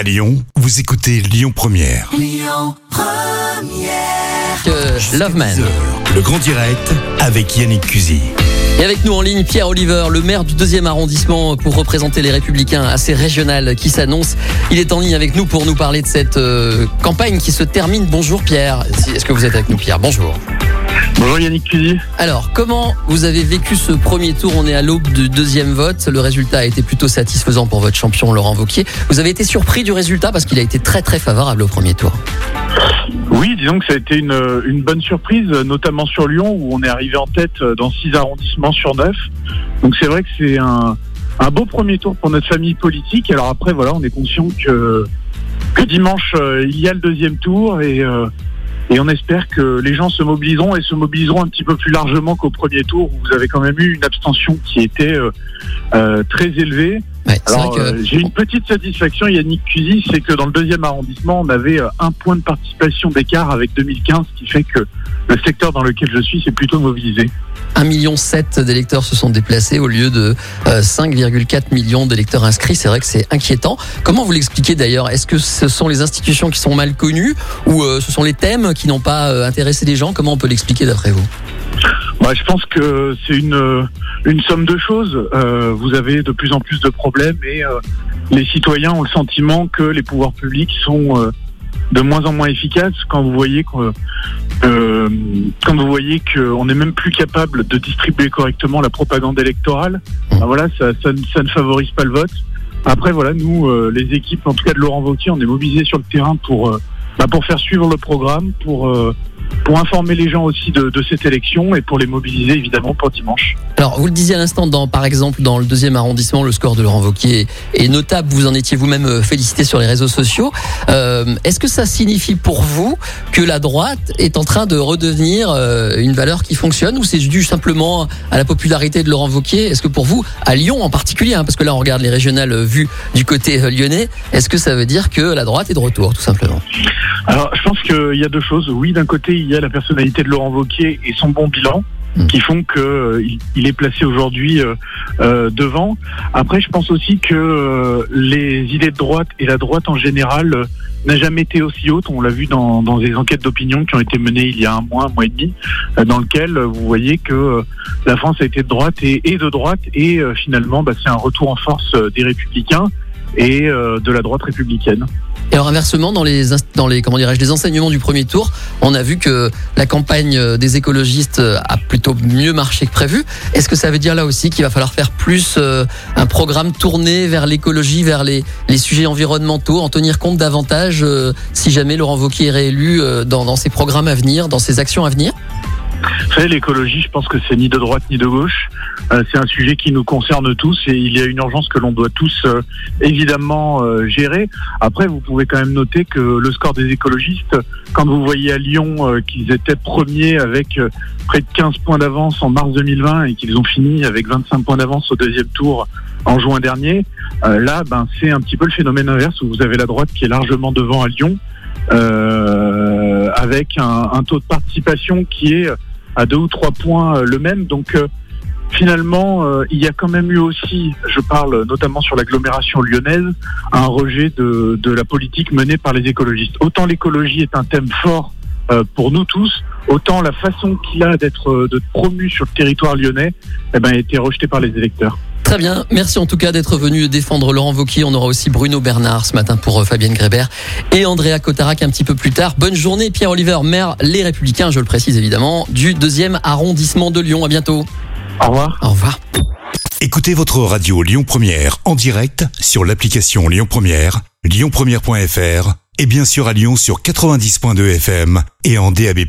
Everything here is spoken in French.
À Lyon, vous écoutez Lyon Première. que Love Man. Le grand direct avec Yannick Cusy. Et avec nous en ligne, Pierre Oliver, le maire du deuxième arrondissement pour représenter les Républicains assez régional qui s'annonce. Il est en ligne avec nous pour nous parler de cette euh, campagne qui se termine. Bonjour Pierre. Est-ce que vous êtes avec nous Pierre? Bonjour. Bonjour Yannick Cusy. Alors, comment vous avez vécu ce premier tour On est à l'aube du deuxième vote. Le résultat a été plutôt satisfaisant pour votre champion Laurent Vauquier. Vous avez été surpris du résultat parce qu'il a été très très favorable au premier tour. Oui, disons que ça a été une, une bonne surprise, notamment sur Lyon, où on est arrivé en tête dans six arrondissements sur neuf. Donc c'est vrai que c'est un, un beau premier tour pour notre famille politique. Alors après, voilà, on est conscient que, que dimanche, euh, il y a le deuxième tour et, euh, et on espère que les gens se mobiliseront et se mobiliseront un petit peu plus largement qu'au premier tour, où vous avez quand même eu une abstention qui était euh, euh, très élevée. Ouais, c'est Alors, vrai que euh, j'ai une petite satisfaction, Yannick Cusy, c'est que dans le deuxième arrondissement, on avait euh, un point de participation d'écart avec 2015, ce qui fait que le secteur dans lequel je suis s'est plutôt mobilisé. 1,7 million d'électeurs se sont déplacés au lieu de euh, 5,4 millions d'électeurs inscrits. C'est vrai que c'est inquiétant. Comment vous l'expliquez d'ailleurs? Est-ce que ce sont les institutions qui sont mal connues ou euh, ce sont les thèmes qui n'ont pas euh, intéressé les gens? Comment on peut l'expliquer d'après vous? Moi, je pense que c'est une, euh, une somme de choses. Euh, vous avez de plus en plus de problèmes et euh, les citoyens ont le sentiment que les pouvoirs publics sont euh, de moins en moins efficaces quand vous voyez que quand vous voyez qu'on n'est même plus capable de distribuer correctement la propagande électorale. Ben voilà, ça, ça, ne- ça ne favorise pas le vote. Après, voilà, nous, les équipes, en tout cas de Laurent Wauquiez, on est mobilisés sur le terrain pour bah, pour faire suivre le programme, pour pour informer les gens aussi de, de cette élection et pour les mobiliser évidemment pour dimanche. Alors, vous le disiez à l'instant, dans, par exemple, dans le deuxième arrondissement, le score de Laurent Wauquiez est notable. Vous en étiez vous-même euh, félicité sur les réseaux sociaux. Euh, Est-ce que ça signifie pour vous que la droite est en train de redevenir euh, une valeur qui fonctionne ou c'est dû simplement à la popularité de Laurent Wauquiez Est-ce que pour vous, à Lyon en particulier, hein, parce que là on regarde les régionales vues du côté lyonnais, est-ce que ça veut dire que la droite est de retour, tout simplement? Alors, je pense qu'il y a deux choses. Oui, d'un côté, il y a la personnalité de Laurent Wauquiez et son bon bilan. Mm. qui font que euh, il- est placé aujourd'hui euh, euh, devant. Après, je pense aussi que les idées de droite et la droite en général n'a jamais été aussi haute. On l'a vu dans, dans des enquêtes d'opinion qui ont été menées il y a un mois, un mois et demi, dans lequel vous voyez que la France a été de droite et, et de droite et finalement, bah, c'est un retour en force des républicains et euh, de la droite républicaine. Et alors inversement, dans les, dans les, comment les enseignements du premier tour, on a vu que la campagne euh, des écologistes euh, a plutôt mieux marché que prévu. Est-ce que ça veut dire là aussi qu'il va falloir faire plus un programme tourné vers l'écologie, vers les, les sujets environnementaux, en tenir compte davantage si jamais Laurent Wauquiez est réélu dans ses programmes à venir, dans ses actions à venir? Vous l'écologie, je pense que c'est ni de droite ni de gauche. Euh, c'est un sujet qui nous concerne tous et il y a une urgence que l'on doit tous euh, évidemment euh, gérer. Après, vous pouvez quand même noter que le score des écologistes, quand vous voyez à Lyon euh, qu'ils étaient premiers avec euh, près de 15 points d'avance en mars 2020 et qu'ils ont fini avec 25 points d'avance au deuxième tour en juin dernier, euh, là, ben, c'est un petit peu le phénomène inverse où vous avez la droite qui est largement devant à Lyon. avec un, un taux de participation qui est à deux ou trois points euh, le même. Donc euh, finalement, euh, il y a quand même eu aussi, je parle notamment sur l'agglomération lyonnaise, un rejet de, la politique menée par les écologistes. Autant l'écologie est un thème fort pour nous tous, autant la façon qu'il a d'être promu sur le territoire lyonnais eh ben, a été rejetée par les électeurs. Très bien, merci en tout cas d'être venu défendre Laurent Wauquiez. On aura aussi Bruno Bernard ce matin pour euh, Fabienne Grébert et Andrea Cotarac un petit peu plus tard. Bonne journée Pierre Oliver, maire Les Républicains, je le précise évidemment, du deuxième arrondissement de Lyon. À bientôt. Au revoir. Au revoir. Écoutez votre radio Lyon Première en direct sur l'application Lyon Première, lyonpremière.fr et bien sûr à Lyon sur 90.2 FM et en DAB+.